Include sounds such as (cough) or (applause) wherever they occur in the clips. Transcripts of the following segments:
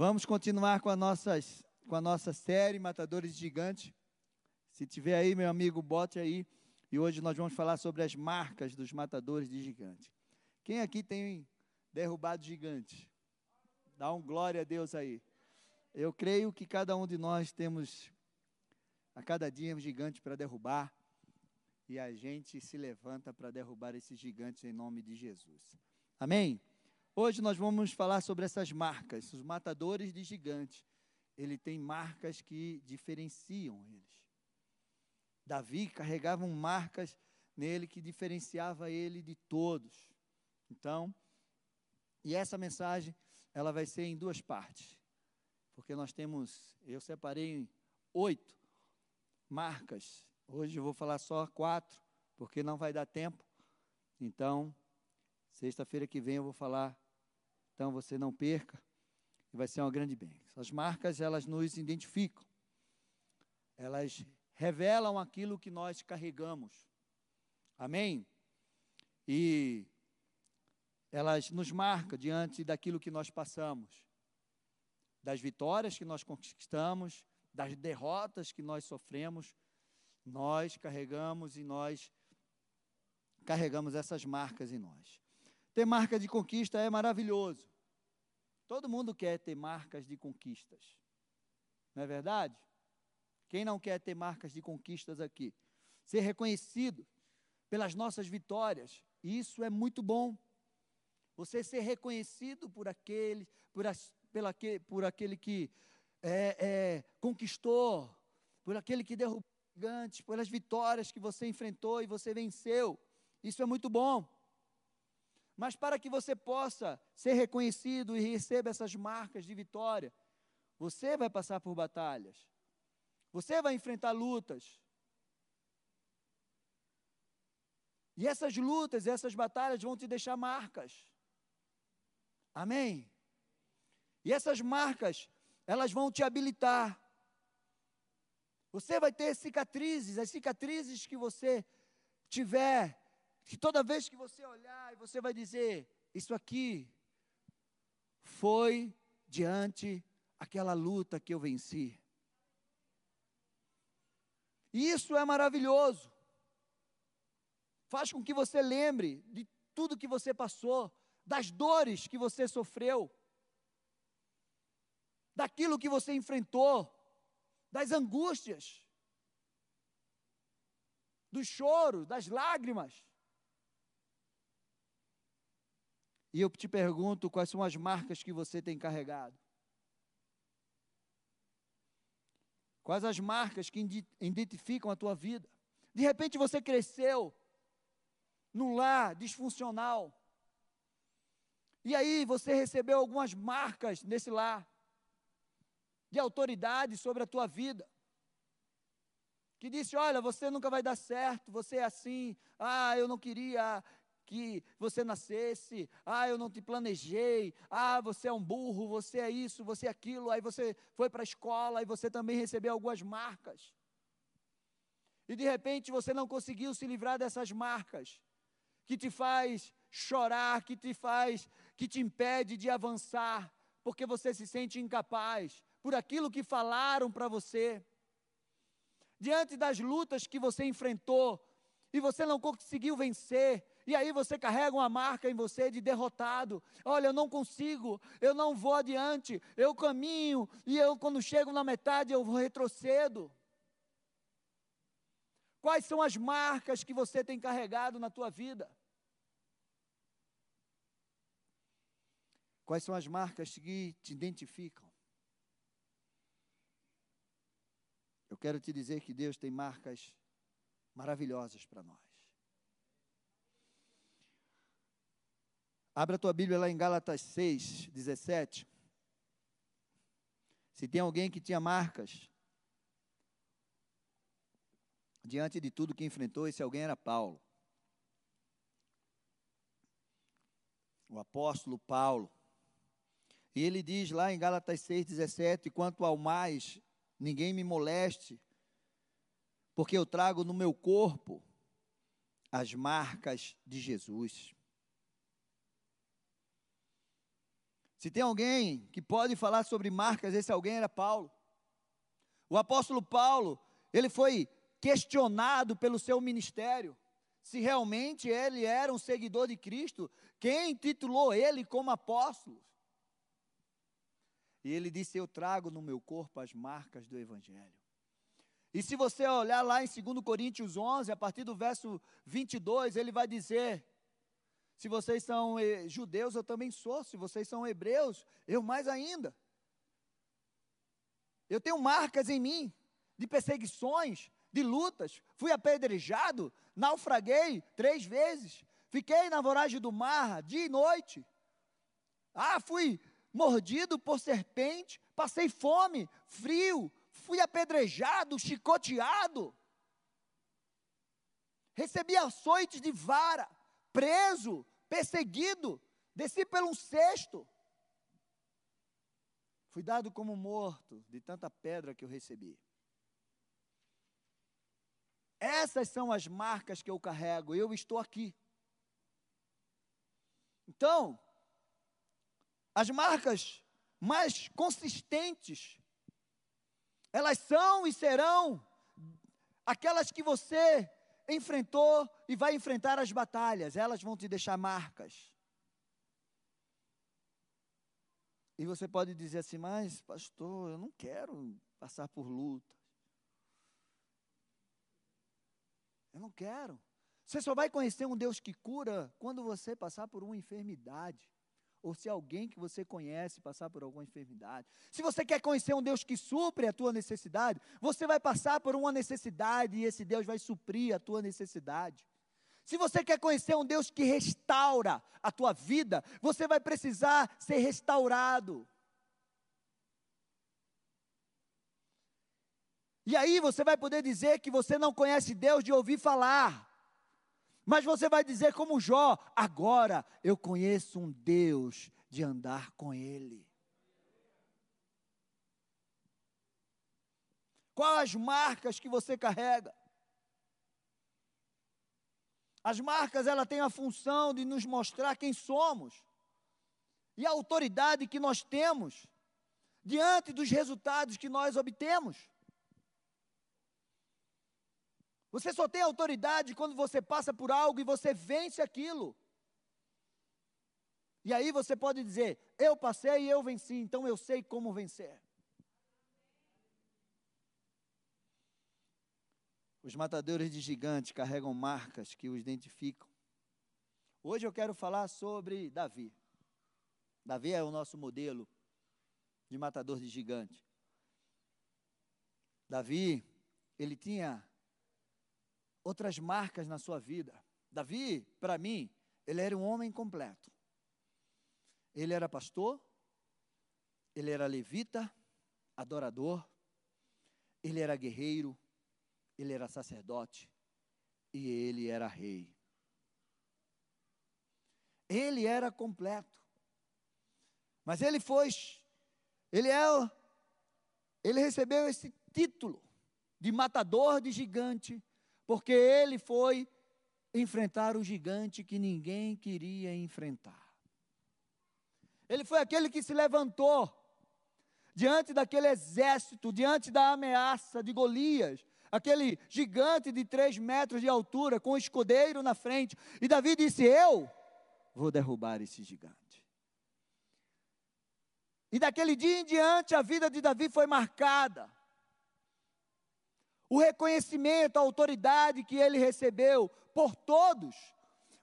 Vamos continuar com a, nossas, com a nossa série Matadores Gigantes. Se tiver aí, meu amigo, bote aí. E hoje nós vamos falar sobre as marcas dos matadores de gigantes. Quem aqui tem derrubado gigantes? Dá um glória a Deus aí. Eu creio que cada um de nós temos a cada dia um gigante para derrubar. E a gente se levanta para derrubar esses gigantes em nome de Jesus. Amém? Hoje nós vamos falar sobre essas marcas, os matadores de gigantes. Ele tem marcas que diferenciam eles. Davi carregava marcas nele que diferenciava ele de todos. Então, e essa mensagem, ela vai ser em duas partes. Porque nós temos, eu separei oito marcas. Hoje eu vou falar só quatro, porque não vai dar tempo. Então, sexta-feira que vem eu vou falar. Então, você não perca. E vai ser uma grande bênção. As marcas, elas nos identificam. Elas revelam aquilo que nós carregamos. Amém? E elas nos marcam diante daquilo que nós passamos, das vitórias que nós conquistamos, das derrotas que nós sofremos, nós carregamos e nós carregamos essas marcas em nós. Ter marca de conquista é maravilhoso. Todo mundo quer ter marcas de conquistas. Não é verdade? Quem não quer ter marcas de conquistas aqui? Ser reconhecido pelas nossas vitórias. Isso é muito bom. Você ser reconhecido por aquele, por, as, pela, por aquele que é, é, conquistou, por aquele que derrubou gigantes, pelas vitórias que você enfrentou e você venceu. Isso é muito bom. Mas para que você possa ser reconhecido e receba essas marcas de vitória, você vai passar por batalhas. Você vai enfrentar lutas. E essas lutas, essas batalhas vão te deixar marcas. Amém? E essas marcas elas vão te habilitar. Você vai ter cicatrizes, as cicatrizes que você tiver, que toda vez que você olhar, você vai dizer: Isso aqui foi diante aquela luta que eu venci. Isso é maravilhoso. Faz com que você lembre de tudo que você passou, das dores que você sofreu daquilo que você enfrentou, das angústias, dos choros, das lágrimas. E eu te pergunto quais são as marcas que você tem carregado. Quais as marcas que identificam a tua vida? De repente você cresceu num lar disfuncional. E aí você recebeu algumas marcas nesse lar de autoridade sobre a tua vida. Que disse: Olha, você nunca vai dar certo, você é assim. Ah, eu não queria que você nascesse. Ah, eu não te planejei. Ah, você é um burro, você é isso, você é aquilo. Aí você foi para a escola e você também recebeu algumas marcas. E de repente você não conseguiu se livrar dessas marcas, que te faz chorar, que te faz, que te impede de avançar, porque você se sente incapaz, por aquilo que falaram para você, diante das lutas que você enfrentou e você não conseguiu vencer, e aí você carrega uma marca em você de derrotado. Olha, eu não consigo, eu não vou adiante, eu caminho e eu quando chego na metade eu retrocedo. Quais são as marcas que você tem carregado na tua vida? Quais são as marcas que te identificam? Eu quero te dizer que Deus tem marcas maravilhosas para nós. Abra a tua Bíblia lá em Gálatas 6, 17. Se tem alguém que tinha marcas, diante de tudo que enfrentou, esse alguém era Paulo. O apóstolo Paulo. E ele diz lá em Gálatas 6,17: quanto ao mais, ninguém me moleste, porque eu trago no meu corpo as marcas de Jesus. Se tem alguém que pode falar sobre marcas, esse alguém era Paulo. O apóstolo Paulo, ele foi questionado pelo seu ministério se realmente ele era um seguidor de Cristo, quem titulou ele como apóstolo? E ele disse: Eu trago no meu corpo as marcas do Evangelho. E se você olhar lá em 2 Coríntios 11, a partir do verso 22, ele vai dizer: Se vocês são eh, judeus, eu também sou. Se vocês são hebreus, eu mais ainda. Eu tenho marcas em mim de perseguições, de lutas. Fui apedrejado, naufraguei três vezes. Fiquei na voragem do mar dia e noite. Ah, fui mordido por serpente, passei fome, frio, fui apedrejado, chicoteado. Recebi açoites de vara, preso, perseguido, desci pelo um cesto. Fui dado como morto de tanta pedra que eu recebi. Essas são as marcas que eu carrego, eu estou aqui. Então, as marcas mais consistentes, elas são e serão aquelas que você enfrentou e vai enfrentar as batalhas, elas vão te deixar marcas. E você pode dizer assim, mas pastor, eu não quero passar por luta. Eu não quero. Você só vai conhecer um Deus que cura quando você passar por uma enfermidade. Ou se alguém que você conhece passar por alguma enfermidade. Se você quer conhecer um Deus que supre a tua necessidade, você vai passar por uma necessidade e esse Deus vai suprir a tua necessidade. Se você quer conhecer um Deus que restaura a tua vida, você vai precisar ser restaurado. E aí você vai poder dizer que você não conhece Deus de ouvir falar. Mas você vai dizer como Jó: agora eu conheço um Deus de andar com Ele. Quais as marcas que você carrega? As marcas, ela tem a função de nos mostrar quem somos e a autoridade que nós temos diante dos resultados que nós obtemos. Você só tem autoridade quando você passa por algo e você vence aquilo. E aí você pode dizer: Eu passei e eu venci, então eu sei como vencer. Os matadores de gigantes carregam marcas que os identificam. Hoje eu quero falar sobre Davi. Davi é o nosso modelo de matador de gigante. Davi, ele tinha outras marcas na sua vida. Davi, para mim, ele era um homem completo. Ele era pastor, ele era levita, adorador, ele era guerreiro, ele era sacerdote e ele era rei. Ele era completo. Mas ele foi, ele é, ele recebeu esse título de matador de gigante porque ele foi enfrentar o gigante que ninguém queria enfrentar. Ele foi aquele que se levantou diante daquele exército, diante da ameaça de Golias, aquele gigante de três metros de altura, com o escudeiro na frente. E Davi disse: Eu vou derrubar esse gigante. E daquele dia em diante, a vida de Davi foi marcada o reconhecimento, a autoridade que ele recebeu por todos,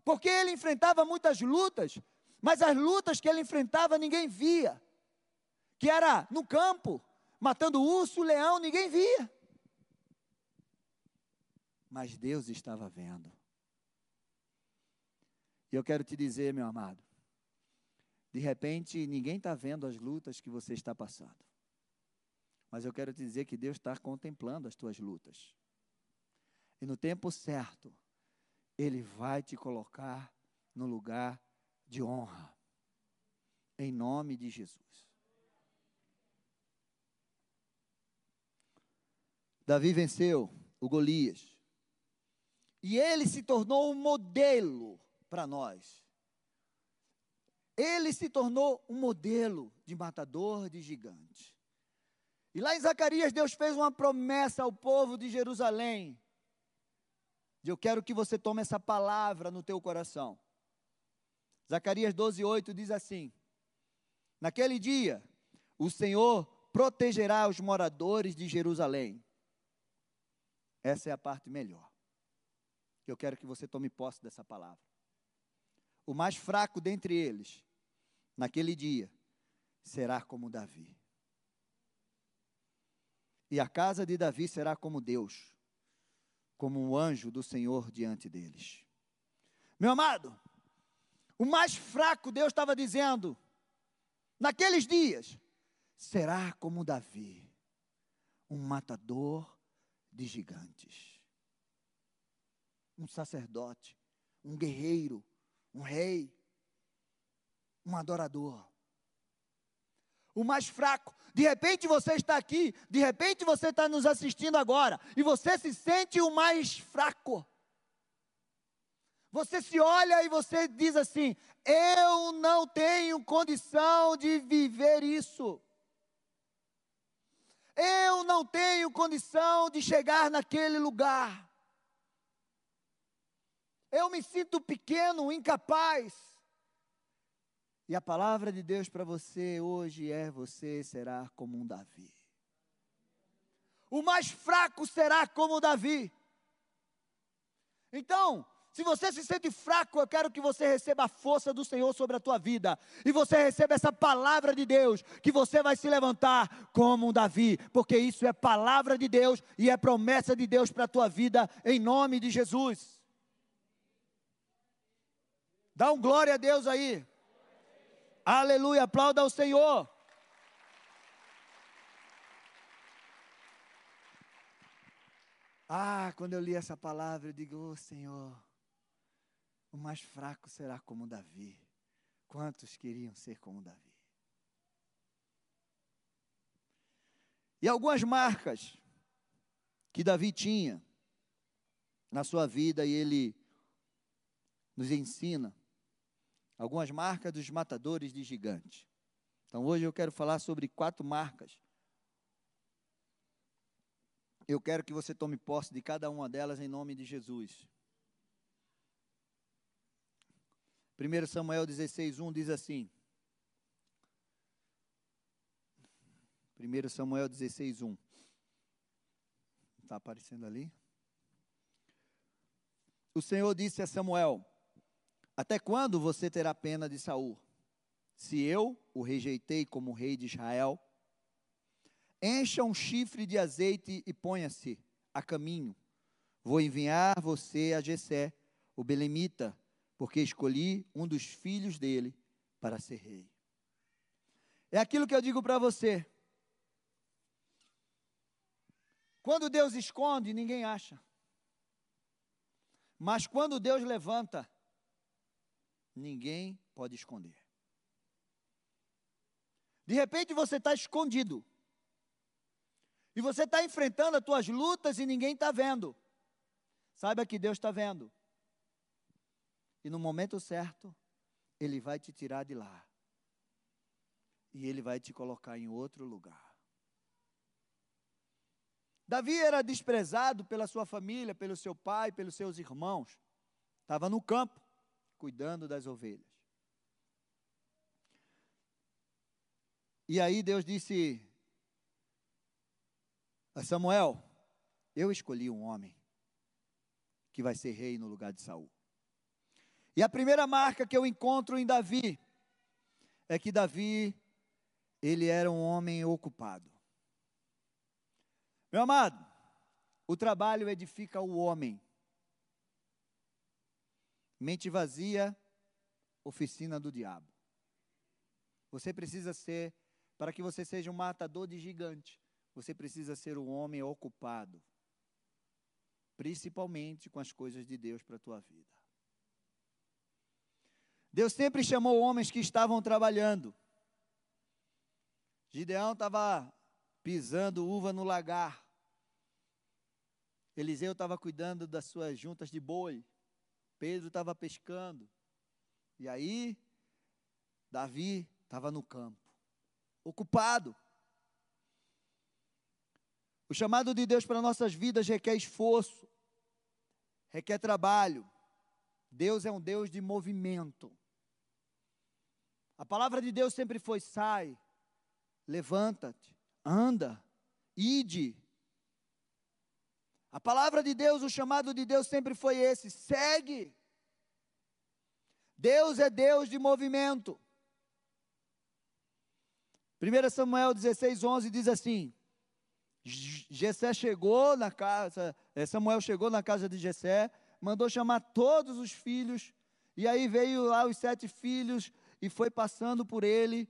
porque ele enfrentava muitas lutas, mas as lutas que ele enfrentava ninguém via, que era no campo, matando urso, leão, ninguém via. Mas Deus estava vendo. E eu quero te dizer, meu amado, de repente ninguém está vendo as lutas que você está passando. Mas eu quero te dizer que Deus está contemplando as tuas lutas. E no tempo certo, Ele vai te colocar no lugar de honra. Em nome de Jesus. Davi venceu o Golias. E ele se tornou um modelo para nós. Ele se tornou um modelo de matador de gigantes. E lá em Zacarias, Deus fez uma promessa ao povo de Jerusalém. E eu quero que você tome essa palavra no teu coração. Zacarias 12, 8 diz assim: Naquele dia, o Senhor protegerá os moradores de Jerusalém. Essa é a parte melhor. Eu quero que você tome posse dessa palavra. O mais fraco dentre eles, naquele dia, será como Davi. E a casa de Davi será como Deus, como um anjo do Senhor diante deles. Meu amado, o mais fraco, Deus estava dizendo, naqueles dias, será como Davi, um matador de gigantes, um sacerdote, um guerreiro, um rei, um adorador. O mais fraco. De repente você está aqui, de repente você está nos assistindo agora, e você se sente o mais fraco. Você se olha e você diz assim: eu não tenho condição de viver isso. Eu não tenho condição de chegar naquele lugar. Eu me sinto pequeno, incapaz. E a palavra de Deus para você hoje é: você será como um Davi. O mais fraco será como Davi. Então, se você se sente fraco, eu quero que você receba a força do Senhor sobre a tua vida. E você receba essa palavra de Deus, que você vai se levantar como um Davi, porque isso é palavra de Deus e é promessa de Deus para a tua vida, em nome de Jesus. Dá um glória a Deus aí. Aleluia, aplauda ao Senhor. Ah, quando eu li essa palavra, eu digo, oh, Senhor, o mais fraco será como Davi. Quantos queriam ser como Davi? E algumas marcas que Davi tinha na sua vida e ele nos ensina algumas marcas dos matadores de gigantes. Então hoje eu quero falar sobre quatro marcas. Eu quero que você tome posse de cada uma delas em nome de Jesus. 1 Samuel 16, 1 diz assim. 1 Samuel 16, 1. Está aparecendo ali? O Senhor disse a Samuel: Até quando você terá pena de Saul? Se eu o rejeitei como rei de Israel, encha um chifre de azeite e ponha-se a caminho. Vou enviar você a Jessé, o belemita, porque escolhi um dos filhos dele para ser rei. É aquilo que eu digo para você. Quando Deus esconde, ninguém acha. Mas quando Deus levanta, ninguém pode esconder. De repente você está escondido. E você está enfrentando as tuas lutas e ninguém está vendo. Saiba que Deus está vendo. E no momento certo, Ele vai te tirar de lá. E Ele vai te colocar em outro lugar. Davi era desprezado pela sua família, pelo seu pai, pelos seus irmãos. Estava no campo, cuidando das ovelhas. E aí Deus disse a Samuel: Eu escolhi um homem que vai ser rei no lugar de Saul. E a primeira marca que eu encontro em Davi é que Davi, ele era um homem ocupado. Meu amado, o trabalho edifica o homem. Mente vazia, oficina do diabo. Você precisa ser, para que você seja um matador de gigante, você precisa ser um homem ocupado, principalmente com as coisas de Deus para a tua vida. Deus sempre chamou homens que estavam trabalhando. Gideão estava pisando uva no lagar. Eliseu estava cuidando das suas juntas de boi. Pedro estava pescando. E aí, Davi estava no campo, ocupado. O chamado de Deus para nossas vidas requer esforço, requer trabalho. Deus é um Deus de movimento. A palavra de Deus sempre foi: sai, levanta-te, anda, ide. A palavra de Deus, o chamado de Deus sempre foi esse: segue. Deus é Deus de movimento. 1 Samuel 16, 11 diz assim: Jessé chegou na casa, eh, Samuel chegou na casa de Jessé, mandou chamar todos os filhos, e aí veio lá os sete filhos e foi passando por ele,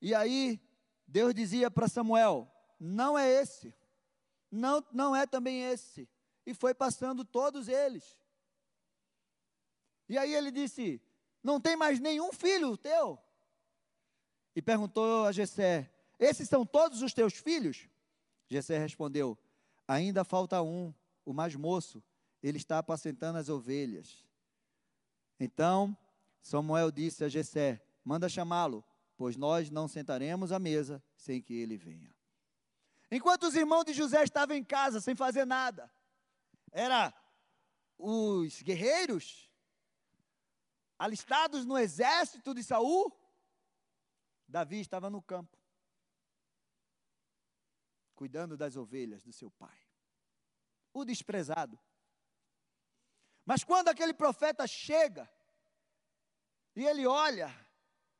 e aí Deus dizia para Samuel: Não é esse, não, não é também esse, e foi passando todos eles. E aí ele disse: Não tem mais nenhum filho teu? E perguntou a Jessé: Esses são todos os teus filhos? Jessé respondeu: Ainda falta um, o mais moço. Ele está apacentando as ovelhas. Então Samuel disse a Jessé: Manda chamá-lo, pois nós não sentaremos à mesa sem que ele venha. Enquanto os irmãos de José estavam em casa sem fazer nada, era os guerreiros alistados no exército de Saul, Davi estava no campo, cuidando das ovelhas do seu pai. O desprezado. Mas quando aquele profeta chega, e ele olha,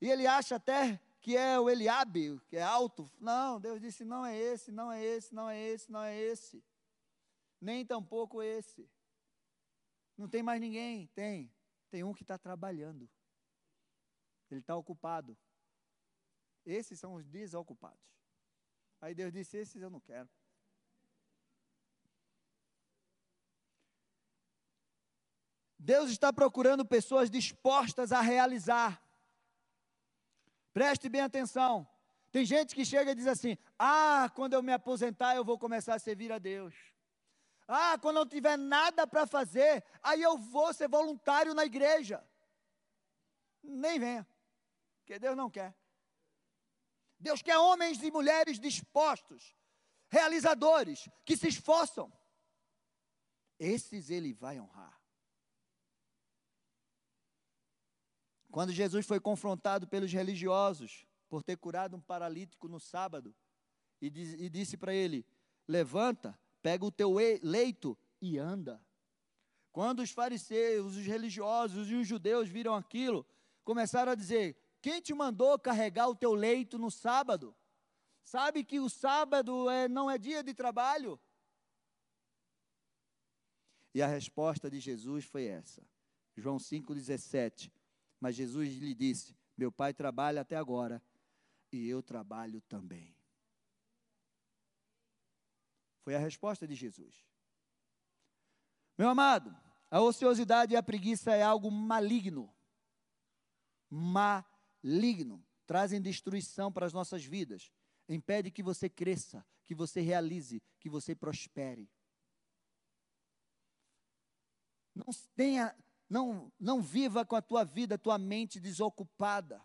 e ele acha até que é o Eliabe, que é alto. Não, Deus disse: não é esse, não é esse, não é esse, não é esse. Nem tampouco esse. Não tem mais ninguém? Tem. Tem um que está trabalhando. Ele está ocupado. Esses são os desocupados. Aí Deus disse: Esses eu não quero. Deus está procurando pessoas dispostas a realizar. Preste bem atenção. Tem gente que chega e diz assim: Ah, quando eu me aposentar, eu vou começar a servir a Deus. Ah, quando não tiver nada para fazer, aí eu vou ser voluntário na igreja. Nem venha, porque Deus não quer. Deus quer homens e mulheres dispostos, realizadores, que se esforçam. Esses ele vai honrar. Quando Jesus foi confrontado pelos religiosos por ter curado um paralítico no sábado, e, diz, e disse para ele: Levanta, pega o teu leito e anda. Quando os fariseus, os religiosos e os judeus viram aquilo, começaram a dizer: quem te mandou carregar o teu leito no sábado? Sabe que o sábado é, não é dia de trabalho? E a resposta de Jesus foi essa. João 5,17. Mas Jesus lhe disse: Meu pai trabalha até agora, e eu trabalho também. Foi a resposta de Jesus. Meu amado, a ociosidade e a preguiça é algo maligno. Maligno trazem destruição para as nossas vidas, impede que você cresça, que você realize, que você prospere. Não tenha, não, não viva com a tua vida, tua mente desocupada.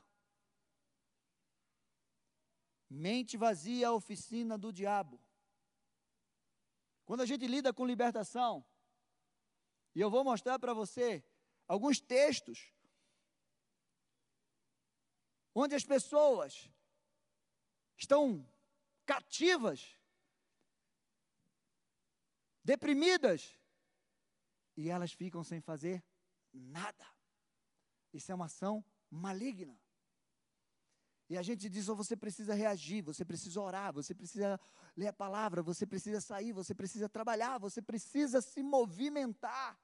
Mente vazia é a oficina do diabo. Quando a gente lida com libertação, e eu vou mostrar para você alguns textos onde as pessoas estão cativas, deprimidas, e elas ficam sem fazer nada. Isso é uma ação maligna. E a gente diz: oh, você precisa reagir, você precisa orar, você precisa ler a palavra, você precisa sair, você precisa trabalhar, você precisa se movimentar.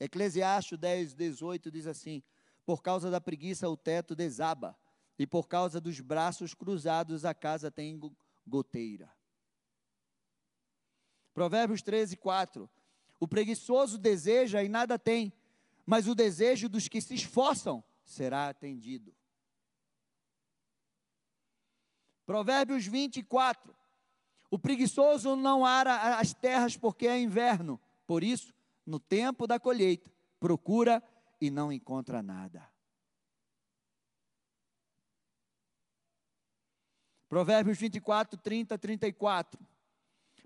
Eclesiastes 10, 18 diz assim: Por causa da preguiça o teto desaba, e por causa dos braços cruzados a casa tem goteira. Provérbios 13, 4. O preguiçoso deseja e nada tem, mas o desejo dos que se esforçam será atendido. Provérbios 24. O preguiçoso não ara as terras porque é inverno, por isso no tempo da colheita, procura e não encontra nada. Provérbios 24, 30, 34.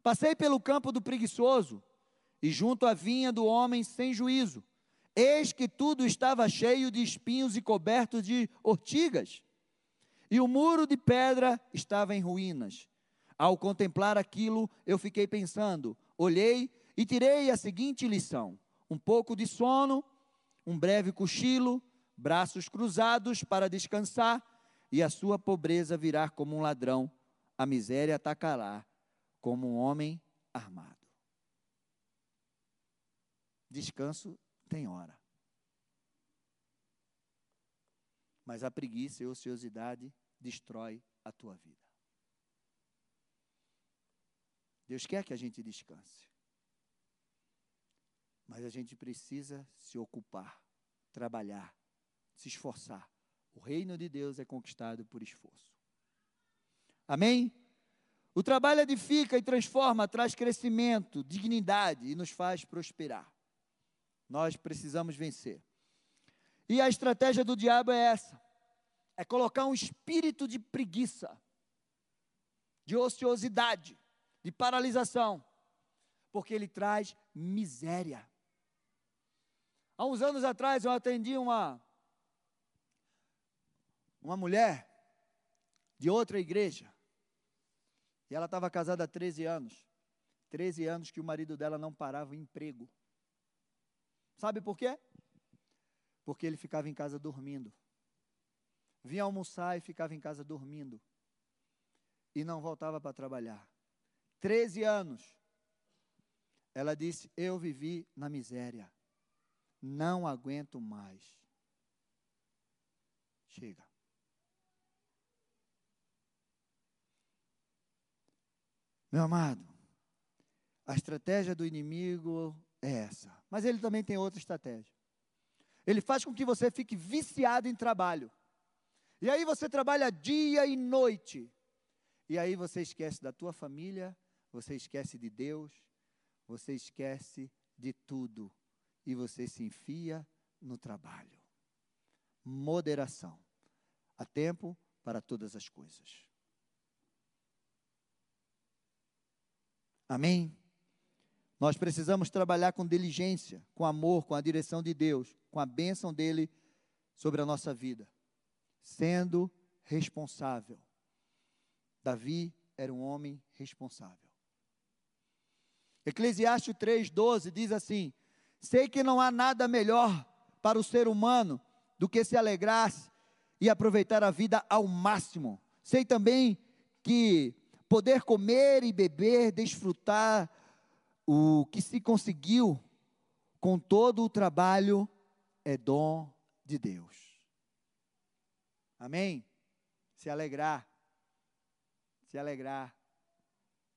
Passei pelo campo do preguiçoso e junto à vinha do homem sem juízo. Eis que tudo estava cheio de espinhos e coberto de ortigas, e o muro de pedra estava em ruínas. Ao contemplar aquilo, eu fiquei pensando, olhei e tirei a seguinte lição: um pouco de sono, um breve cochilo, braços cruzados para descansar, e a sua pobreza virá como um ladrão, a miséria atacará como um homem armado. Descanso tem hora. Mas a preguiça e a ociosidade destrói a tua vida. Deus quer que a gente descanse. Mas a gente precisa se ocupar, trabalhar, se esforçar. O reino de Deus é conquistado por esforço. Amém? O trabalho edifica e transforma, traz crescimento, dignidade e nos faz prosperar. Nós precisamos vencer. E a estratégia do diabo é essa: é colocar um espírito de preguiça, de ociosidade, de paralisação, porque ele traz miséria. Há uns anos atrás eu atendi uma uma mulher de outra igreja. E ela estava casada há 13 anos. 13 anos que o marido dela não parava em emprego. Sabe por quê? Porque ele ficava em casa dormindo. Vinha almoçar e ficava em casa dormindo. E não voltava para trabalhar. 13 anos. Ela disse: Eu vivi na miséria. Não aguento mais. Chega. Meu amado, a estratégia do inimigo é essa. Mas ele também tem outra estratégia. Ele faz com que você fique viciado em trabalho. E aí você trabalha dia e noite. E aí você esquece da tua família, você esquece de Deus, você esquece de tudo. E você se enfia no trabalho. Moderação. Há tempo para todas as coisas. Amém? Nós precisamos trabalhar com diligência, com amor, com a direção de Deus, com a bênção dele sobre a nossa vida, sendo responsável. Davi era um homem responsável. Eclesiastes 3,12 diz assim: Sei que não há nada melhor para o ser humano do que se alegrar e aproveitar a vida ao máximo. Sei também que poder comer e beber, desfrutar o que se conseguiu com todo o trabalho é dom de Deus. Amém? Se alegrar, se alegrar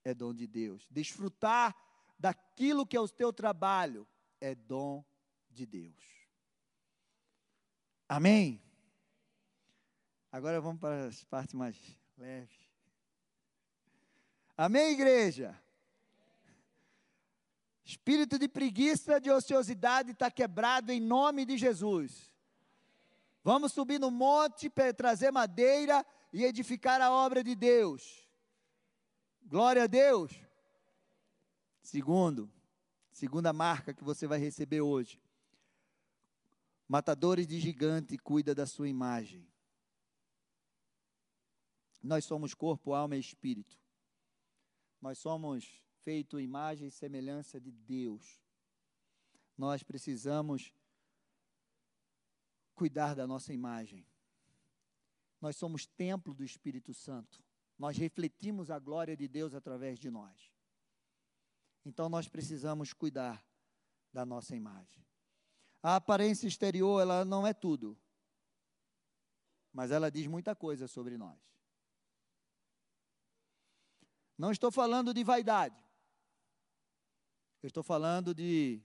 é dom de Deus. Desfrutar daquilo que é o teu trabalho é dom de Deus. Amém? Agora vamos para as partes mais leves. Amém, igreja? Espírito de preguiça, de ociosidade está quebrado em nome de Jesus. Vamos subir no monte, trazer madeira e edificar a obra de Deus. Glória a Deus. Segundo, segunda marca que você vai receber hoje. Matadores de gigante cuida da sua imagem. Nós somos corpo, alma e espírito. Nós somos feito imagem e semelhança de Deus. Nós precisamos cuidar da nossa imagem. Nós somos templo do Espírito Santo. Nós refletimos a glória de Deus através de nós. Então nós precisamos cuidar da nossa imagem. A aparência exterior, ela não é tudo. Mas ela diz muita coisa sobre nós. Não estou falando de vaidade. Eu estou falando de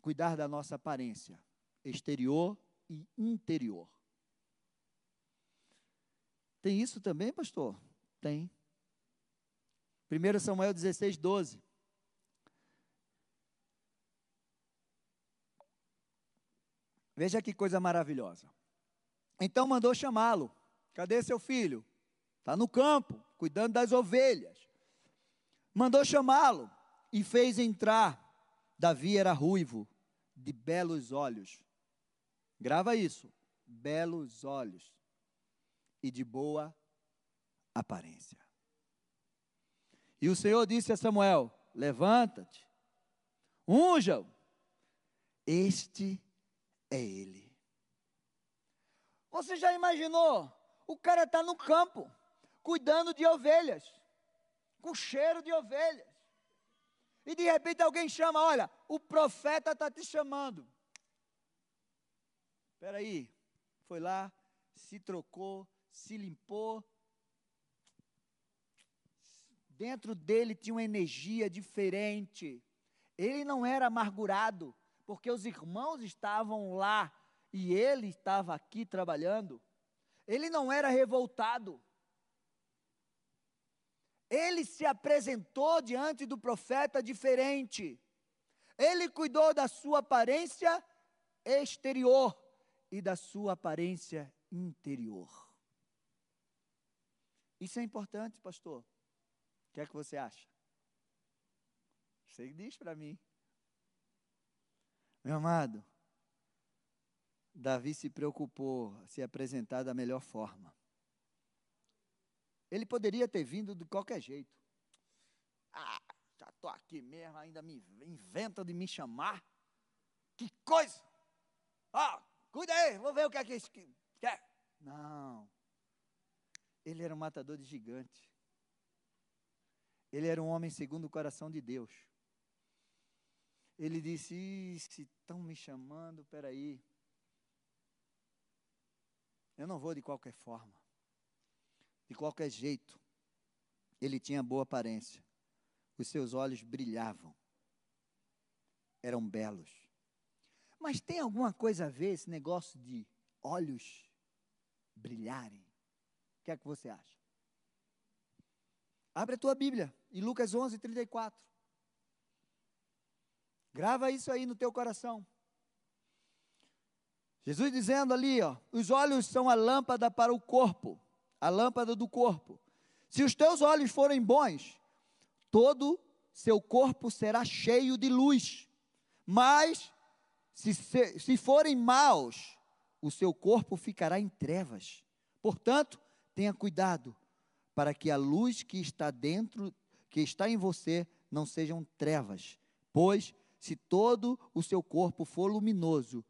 cuidar da nossa aparência exterior e interior. Tem isso também, pastor? Tem. 1 Samuel 16, 12. Veja que coisa maravilhosa. Então mandou chamá-lo. Cadê seu filho? Está no campo, cuidando das ovelhas. Mandou chamá-lo e fez entrar. Davi era ruivo, de belos olhos. Grava isso: belos olhos e de boa aparência. E o Senhor disse a Samuel: Levanta-te, unja-o, este é ele. Você já imaginou? O cara está no campo, cuidando de ovelhas, com cheiro de ovelhas. E de repente alguém chama: Olha, o profeta está te chamando. Espera aí, foi lá, se trocou, se limpou. Dentro dele tinha uma energia diferente. Ele não era amargurado, porque os irmãos estavam lá e ele estava aqui trabalhando. Ele não era revoltado. Ele se apresentou diante do profeta diferente. Ele cuidou da sua aparência exterior e da sua aparência interior. Isso é importante, pastor. O que é que você acha? Você diz para mim. Meu amado, Davi se preocupou a se apresentar da melhor forma. Ele poderia ter vindo de qualquer jeito. Ah, já estou aqui mesmo, ainda me inventa de me chamar. Que coisa! Ah, cuida aí, vou ver o que é que isso quer. Não. Ele era um matador de gigante. Ele era um homem segundo o coração de Deus. Ele disse: se estão me chamando, peraí. Eu não vou de qualquer forma de qualquer jeito. Ele tinha boa aparência. Os seus olhos brilhavam. Eram belos. Mas tem alguma coisa a ver esse negócio de olhos brilharem? O que é que você acha? Abre a tua Bíblia, em Lucas 11, 34. Grava isso aí no teu coração. Jesus dizendo ali, ó, os olhos são a lâmpada para o corpo a lâmpada do corpo. Se os teus olhos forem bons, todo seu corpo será cheio de luz. Mas, se, se, se forem maus, o seu corpo ficará em trevas. Portanto, tenha cuidado para que a luz que está dentro, que está em você, não sejam trevas. Pois, se todo o seu corpo for luminoso,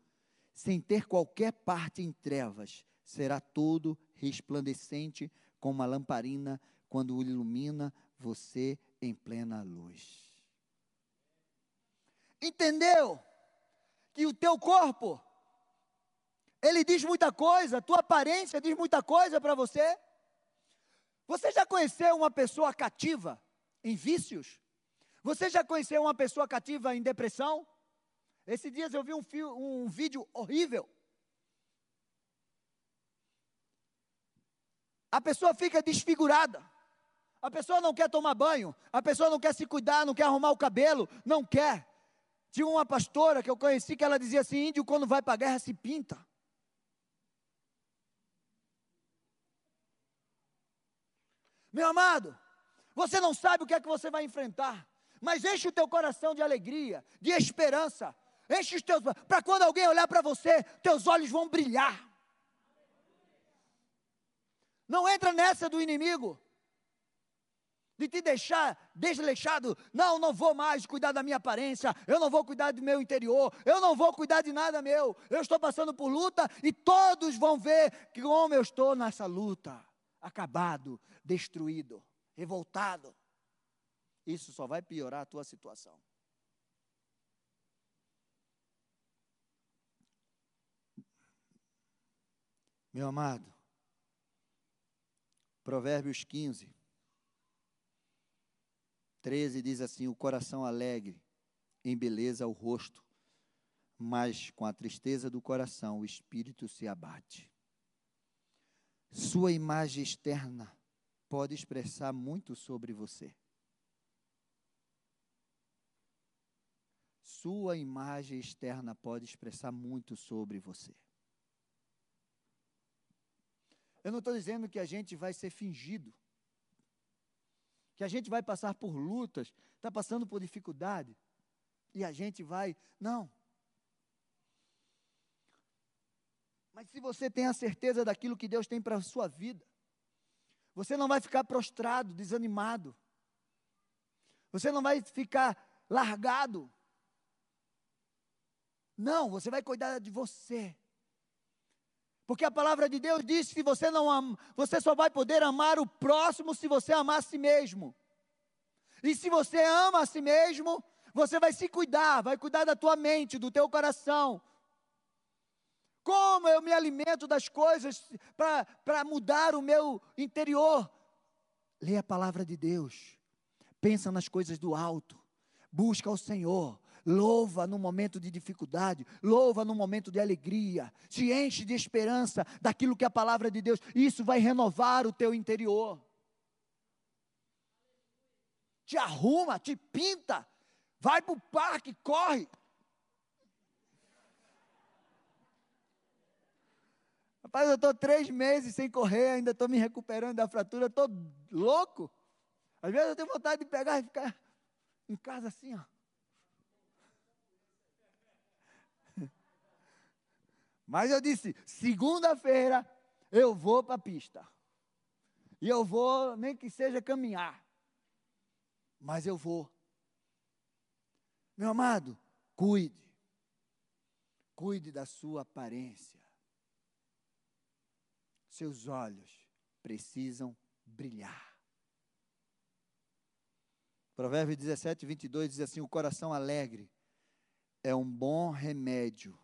sem ter qualquer parte em trevas, será todo resplandecente como uma lamparina quando ilumina você em plena luz. Entendeu? Que o teu corpo, ele diz muita coisa, a tua aparência diz muita coisa para você. Você já conheceu uma pessoa cativa em vícios? Você já conheceu uma pessoa cativa em depressão? Esses dias eu vi um, um vídeo horrível a pessoa fica desfigurada. A pessoa não quer tomar banho, a pessoa não quer se cuidar, não quer arrumar o cabelo, não quer. Tinha uma pastora que eu conheci que ela dizia assim: índio, quando vai para a guerra, se pinta. Meu amado, você não sabe o que é que você vai enfrentar, mas enche o teu coração de alegria, de esperança. Enche os teus, para quando alguém olhar para você, teus olhos vão brilhar. Não entra nessa do inimigo. De te deixar desleixado. Não, não vou mais cuidar da minha aparência. Eu não vou cuidar do meu interior. Eu não vou cuidar de nada meu. Eu estou passando por luta e todos vão ver que como eu estou nessa luta. Acabado, destruído, revoltado. Isso só vai piorar a tua situação. Meu amado, Provérbios 15, 13 diz assim: O coração alegre embeleza o rosto, mas com a tristeza do coração o espírito se abate. Sua imagem externa pode expressar muito sobre você. sua imagem externa pode expressar muito sobre você. Eu não estou dizendo que a gente vai ser fingido, que a gente vai passar por lutas, está passando por dificuldade, e a gente vai. Não. Mas se você tem a certeza daquilo que Deus tem para a sua vida, você não vai ficar prostrado, desanimado. Você não vai ficar largado. Não, você vai cuidar de você. Porque a palavra de Deus diz que você não ama, você só vai poder amar o próximo se você amar a si mesmo. E se você ama a si mesmo, você vai se cuidar, vai cuidar da tua mente, do teu coração. Como eu me alimento das coisas para mudar o meu interior? Lê a palavra de Deus. Pensa nas coisas do alto. Busca o Senhor. Louva no momento de dificuldade, louva no momento de alegria, te enche de esperança daquilo que é a palavra de Deus, isso vai renovar o teu interior. Te arruma, te pinta, vai para o parque, corre. Rapaz, eu estou três meses sem correr, ainda estou me recuperando da fratura, estou louco. Às vezes eu tenho vontade de pegar e ficar em casa assim, ó. Mas eu disse: segunda-feira eu vou para a pista. E eu vou, nem que seja caminhar. Mas eu vou. Meu amado, cuide. Cuide da sua aparência. Seus olhos precisam brilhar. Provérbio 17, 22 diz assim: O coração alegre é um bom remédio,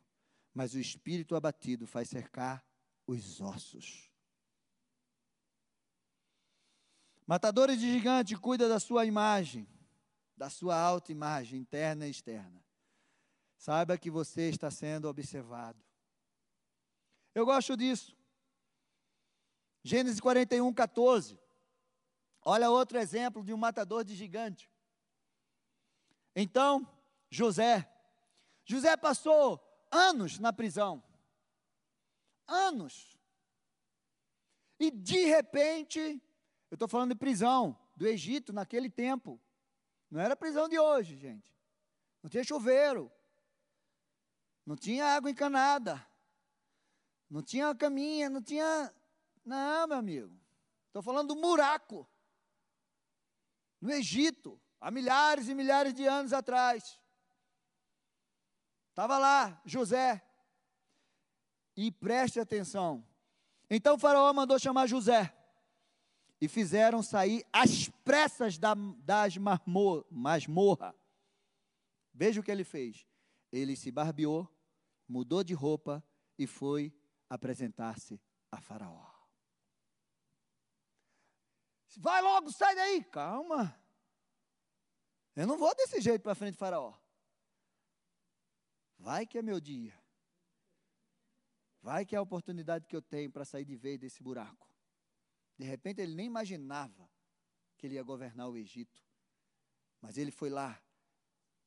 mas o espírito abatido faz cercar os ossos. Matadores de gigante, cuida da sua imagem, da sua autoimagem, interna e externa. Saiba que você está sendo observado. Eu gosto disso. Gênesis 41, 14. Olha outro exemplo de um matador de gigante. Então, José. José passou anos na prisão. Anos. E de repente, eu estou falando de prisão do Egito naquele tempo. Não era prisão de hoje, gente. Não tinha chuveiro. Não tinha água encanada. Não tinha caminha, não tinha. Não, meu amigo. Estou falando do buraco no Egito, há milhares e milhares de anos atrás. Estava lá José. E preste atenção. Então faraó mandou chamar José. E fizeram sair as pressas da, das masmorra. Veja o que ele fez. Ele se barbeou, mudou de roupa e foi apresentar-se a Faraó. Vai logo, sai daí. Calma. Eu não vou desse jeito para frente faraó. Vai que é meu dia. Vai que é a oportunidade que eu tenho para sair de vez desse buraco. De repente ele nem imaginava que ele ia governar o Egito. Mas ele foi lá,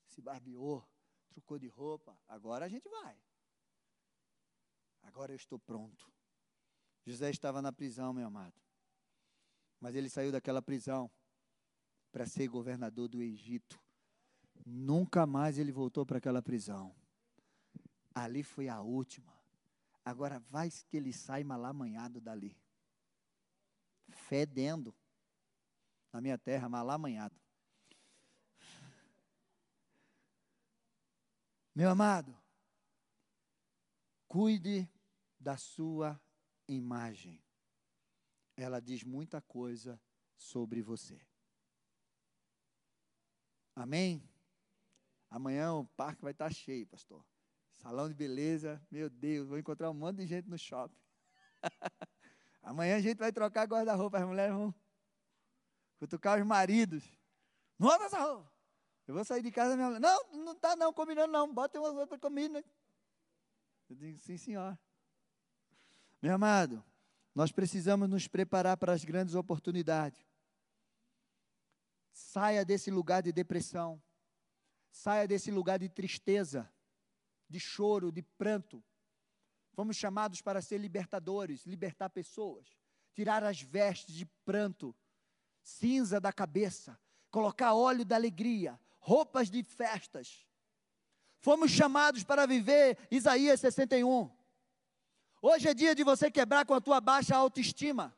se barbeou, trocou de roupa. Agora a gente vai. Agora eu estou pronto. José estava na prisão, meu amado. Mas ele saiu daquela prisão para ser governador do Egito. Nunca mais ele voltou para aquela prisão. Ali foi a última. Agora vai que ele sai malamanhado dali. Fedendo. Na minha terra, malamanhado. Meu amado, cuide da sua imagem ela diz muita coisa sobre você. Amém? Amanhã o parque vai estar cheio, pastor. Salão de beleza, meu Deus, vou encontrar um monte de gente no shopping. (laughs) Amanhã a gente vai trocar guarda-roupa, as mulheres vão cutucar os maridos. Não anda essa roupa. Eu vou sair de casa, minha mulher, não, não está não, combinando não, bota uma roupa comigo. Eu digo, sim senhor. Meu amado, nós precisamos nos preparar para as grandes oportunidades. Saia desse lugar de depressão. saia desse lugar de tristeza, de choro, de pranto. Fomos chamados para ser libertadores, libertar pessoas, tirar as vestes de pranto, cinza da cabeça, colocar óleo da alegria, roupas de festas. Fomos chamados para viver Isaías 61. Hoje é dia de você quebrar com a tua baixa autoestima.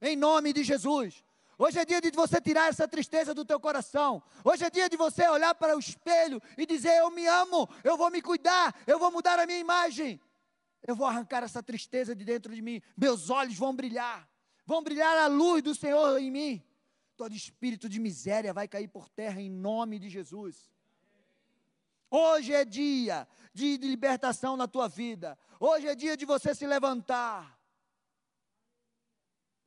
Em nome de Jesus. Hoje é dia de você tirar essa tristeza do teu coração. Hoje é dia de você olhar para o espelho e dizer: Eu me amo, eu vou me cuidar, eu vou mudar a minha imagem. Eu vou arrancar essa tristeza de dentro de mim. Meus olhos vão brilhar. Vão brilhar a luz do Senhor em mim. Todo espírito de miséria vai cair por terra em nome de Jesus. Hoje é dia de libertação na tua vida. Hoje é dia de você se levantar.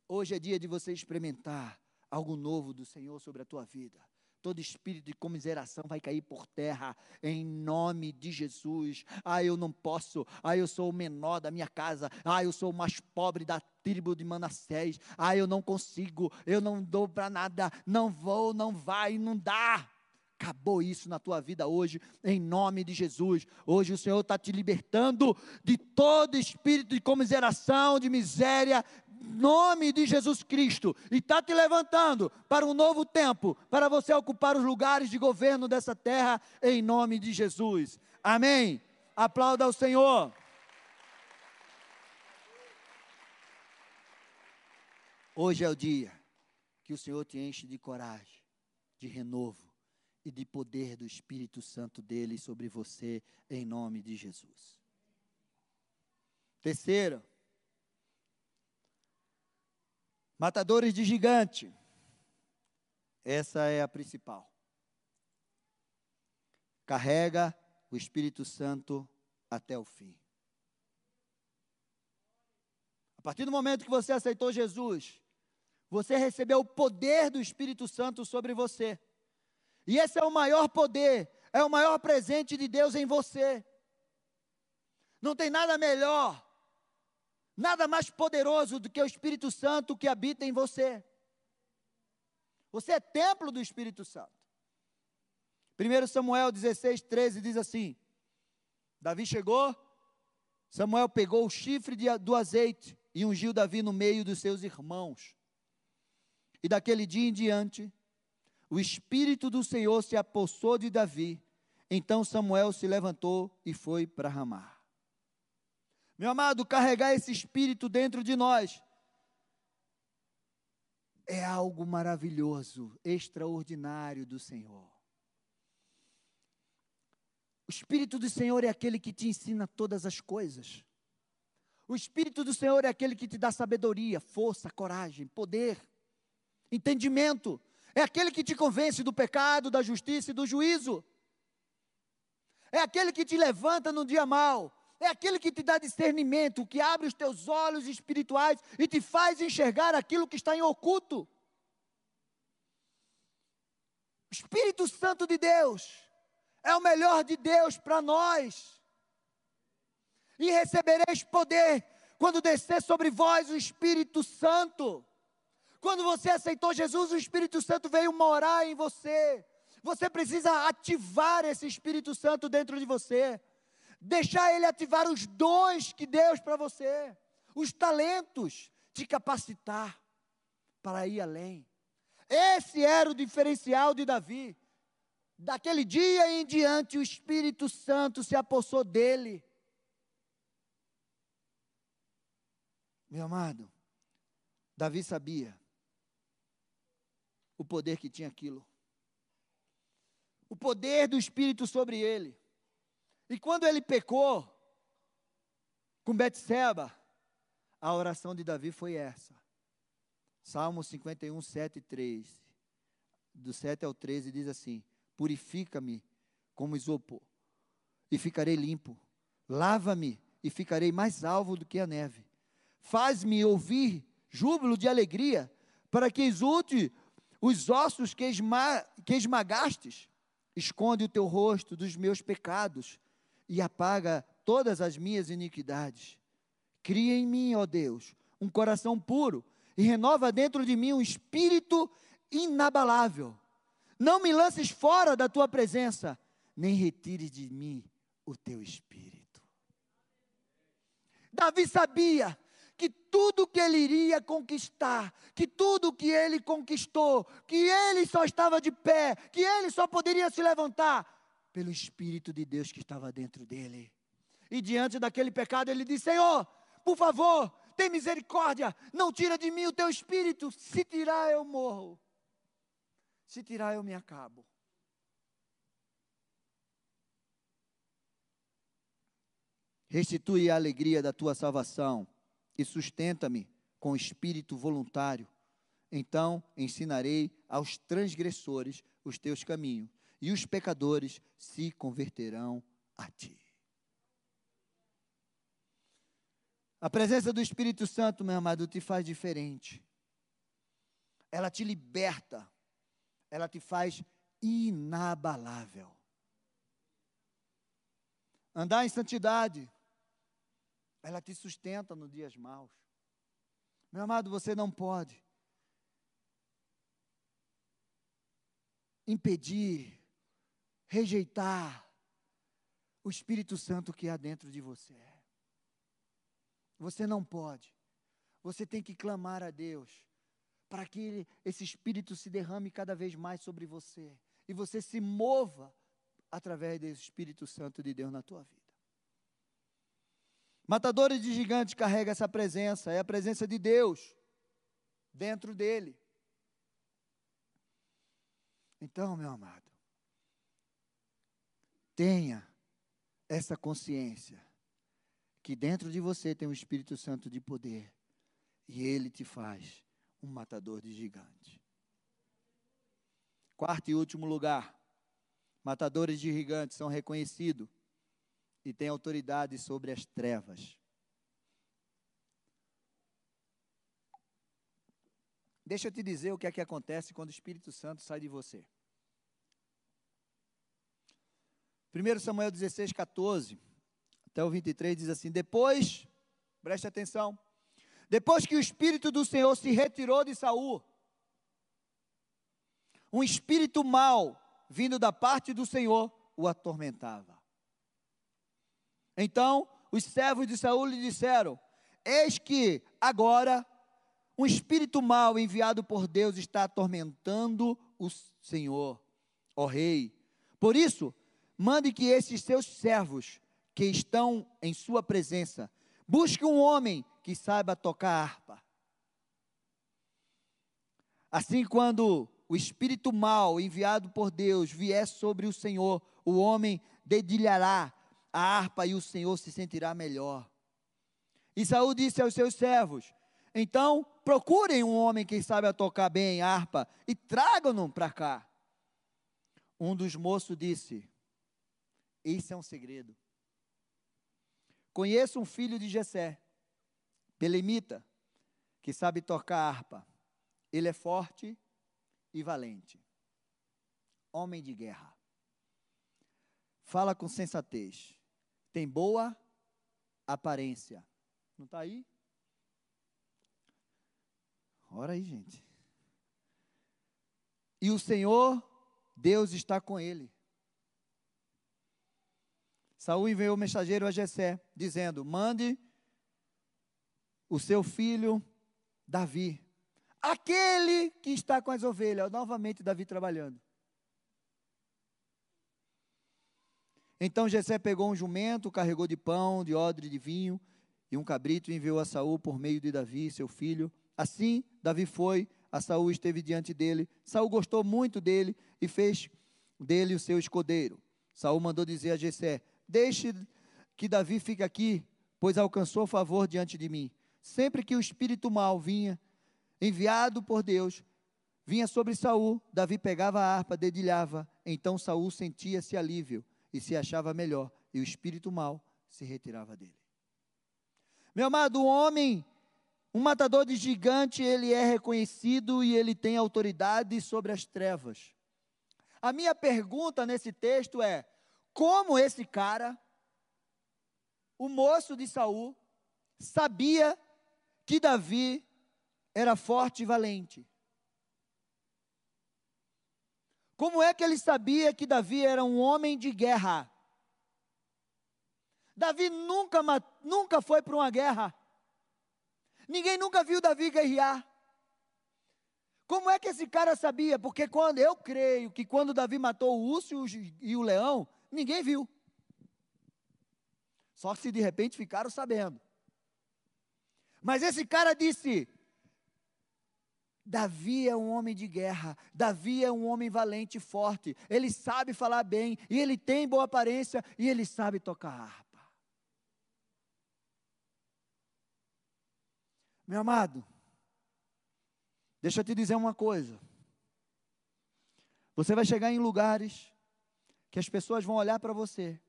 Hoje é dia de você experimentar algo novo do Senhor sobre a tua vida. Todo espírito de comiseração vai cair por terra, em nome de Jesus. Ah, eu não posso. Ah, eu sou o menor da minha casa. Ah, eu sou o mais pobre da tribo de Manassés. Ah, eu não consigo. Eu não dou para nada. Não vou, não vai, não dá. Acabou isso na tua vida hoje, em nome de Jesus. Hoje o Senhor está te libertando de todo espírito de comiseração, de miséria, nome de Jesus Cristo, e está te levantando para um novo tempo, para você ocupar os lugares de governo dessa terra, em nome de Jesus. Amém. Aplauda ao Senhor. Hoje é o dia que o Senhor te enche de coragem, de renovo e de poder do Espírito Santo dele sobre você, em nome de Jesus. Terceiro, matadores de gigante. Essa é a principal. Carrega o Espírito Santo até o fim. A partir do momento que você aceitou Jesus, você recebeu o poder do Espírito Santo sobre você. E esse é o maior poder, é o maior presente de Deus em você. Não tem nada melhor, nada mais poderoso do que o Espírito Santo que habita em você. Você é templo do Espírito Santo. 1 Samuel 16, 13 diz assim: Davi chegou, Samuel pegou o chifre de, do azeite e ungiu Davi no meio dos seus irmãos. E daquele dia em diante, o Espírito do Senhor se apossou de Davi. Então Samuel se levantou e foi para Ramá. Meu amado, carregar esse Espírito dentro de nós é algo maravilhoso, extraordinário do Senhor. O Espírito do Senhor é aquele que te ensina todas as coisas. O Espírito do Senhor é aquele que te dá sabedoria, força, coragem, poder, entendimento é aquele que te convence do pecado, da justiça e do juízo. É aquele que te levanta no dia mau. É aquele que te dá discernimento, que abre os teus olhos espirituais e te faz enxergar aquilo que está em oculto. Espírito Santo de Deus é o melhor de Deus para nós. E recebereis poder quando descer sobre vós o Espírito Santo. Quando você aceitou Jesus, o Espírito Santo veio morar em você. Você precisa ativar esse Espírito Santo dentro de você. Deixar ele ativar os dons que Deus para você, os talentos, te capacitar para ir além. Esse era o diferencial de Davi. Daquele dia em diante, o Espírito Santo se apossou dele. Meu amado, Davi sabia o poder que tinha aquilo. O poder do Espírito sobre ele. E quando ele pecou com Betseba, a oração de Davi foi essa. Salmo 51, 7 e 3. Do 7 ao 13 diz assim: Purifica-me como isopor, e ficarei limpo. Lava-me e ficarei mais alvo do que a neve. Faz-me ouvir júbilo de alegria, para que exulte os ossos que, esma, que esmagastes, esconde o teu rosto dos meus pecados e apaga todas as minhas iniquidades. Cria em mim, ó Deus, um coração puro e renova dentro de mim um espírito inabalável. Não me lances fora da tua presença nem retires de mim o teu espírito. Davi sabia que tudo que ele iria conquistar, que tudo que ele conquistou, que ele só estava de pé, que ele só poderia se levantar pelo Espírito de Deus que estava dentro dele. E diante daquele pecado, ele disse: Senhor, por favor, tem misericórdia, não tira de mim o teu espírito. Se tirar, eu morro. Se tirar, eu me acabo. Restitui a alegria da tua salvação e sustenta-me com espírito voluntário. Então ensinarei aos transgressores os teus caminhos, e os pecadores se converterão a ti. A presença do Espírito Santo, meu amado, te faz diferente. Ela te liberta. Ela te faz inabalável. Andar em santidade, ela te sustenta nos dias maus. Meu amado, você não pode impedir, rejeitar o Espírito Santo que há dentro de você. Você não pode. Você tem que clamar a Deus para que esse Espírito se derrame cada vez mais sobre você e você se mova através desse Espírito Santo de Deus na tua vida. Matadores de gigantes carrega essa presença, é a presença de Deus dentro dele. Então, meu amado, tenha essa consciência que dentro de você tem o Espírito Santo de poder e ele te faz um matador de gigante. Quarto e último lugar, matadores de gigantes são reconhecidos e têm autoridade sobre as trevas. Deixa eu te dizer o que é que acontece quando o Espírito Santo sai de você. 1 Samuel 16, 14 até o 23 diz assim: Depois, preste atenção, depois que o espírito do Senhor se retirou de Saul, um espírito mau vindo da parte do Senhor o atormentava. Então, os servos de Saul lhe disseram: Eis que agora um espírito mau enviado por Deus está atormentando o Senhor, ó rei. Por isso, mande que esses seus servos que estão em sua presença. Busque um homem que saiba tocar harpa. Assim, quando o espírito mau enviado por Deus vier sobre o Senhor, o homem dedilhará a harpa e o Senhor se sentirá melhor. E Saul disse aos seus servos: Então procurem um homem que saiba tocar bem harpa e tragam-no para cá. Um dos moços disse: Isso é um segredo. Conheço um filho de Jessé, Belemita, que sabe tocar harpa. Ele é forte e valente. Homem de guerra. Fala com sensatez. Tem boa aparência. Não está aí? Ora aí, gente. E o Senhor, Deus está com ele. Saul enviou o mensageiro a Jessé, dizendo: Mande o seu filho Davi, aquele que está com as ovelhas. Novamente Davi trabalhando. Então Jessé pegou um jumento, carregou de pão, de odre de vinho e um cabrito e enviou a Saul por meio de Davi, seu filho. Assim, Davi foi, a Saul esteve diante dele. Saul gostou muito dele e fez dele o seu escudeiro. Saul mandou dizer a Jessé: Deixe que Davi fique aqui, pois alcançou favor diante de mim. Sempre que o espírito mal vinha, enviado por Deus, vinha sobre Saul, Davi pegava a harpa, dedilhava, então Saul sentia-se alívio e se achava melhor, e o espírito mal se retirava dele. Meu amado, um homem, um matador de gigante, ele é reconhecido e ele tem autoridade sobre as trevas. A minha pergunta nesse texto é: como esse cara, o moço de Saul, sabia que Davi era forte e valente. Como é que ele sabia que Davi era um homem de guerra? Davi nunca, nunca foi para uma guerra. Ninguém nunca viu Davi guerrear. Como é que esse cara sabia? Porque quando eu creio que quando Davi matou o urso e o leão, ninguém viu. Só se de repente ficaram sabendo. Mas esse cara disse: Davi é um homem de guerra, Davi é um homem valente e forte, ele sabe falar bem, e ele tem boa aparência, e ele sabe tocar harpa. Meu amado, deixa eu te dizer uma coisa. Você vai chegar em lugares que as pessoas vão olhar para você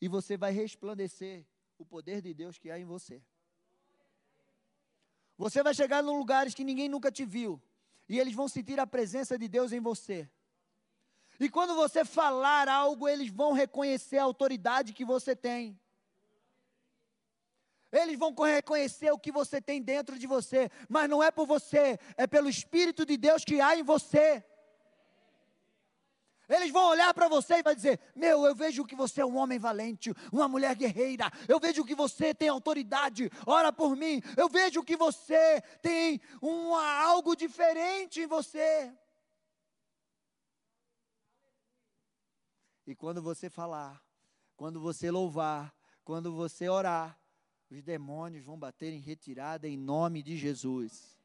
e você vai resplandecer o poder de Deus que há em você. Você vai chegar em lugares que ninguém nunca te viu e eles vão sentir a presença de Deus em você. E quando você falar algo, eles vão reconhecer a autoridade que você tem. Eles vão reconhecer o que você tem dentro de você, mas não é por você, é pelo Espírito de Deus que há em você. Eles vão olhar para você e vai dizer: Meu, eu vejo que você é um homem valente, uma mulher guerreira. Eu vejo que você tem autoridade. Ora por mim. Eu vejo que você tem um, algo diferente em você. E quando você falar, quando você louvar, quando você orar, os demônios vão bater em retirada em nome de Jesus.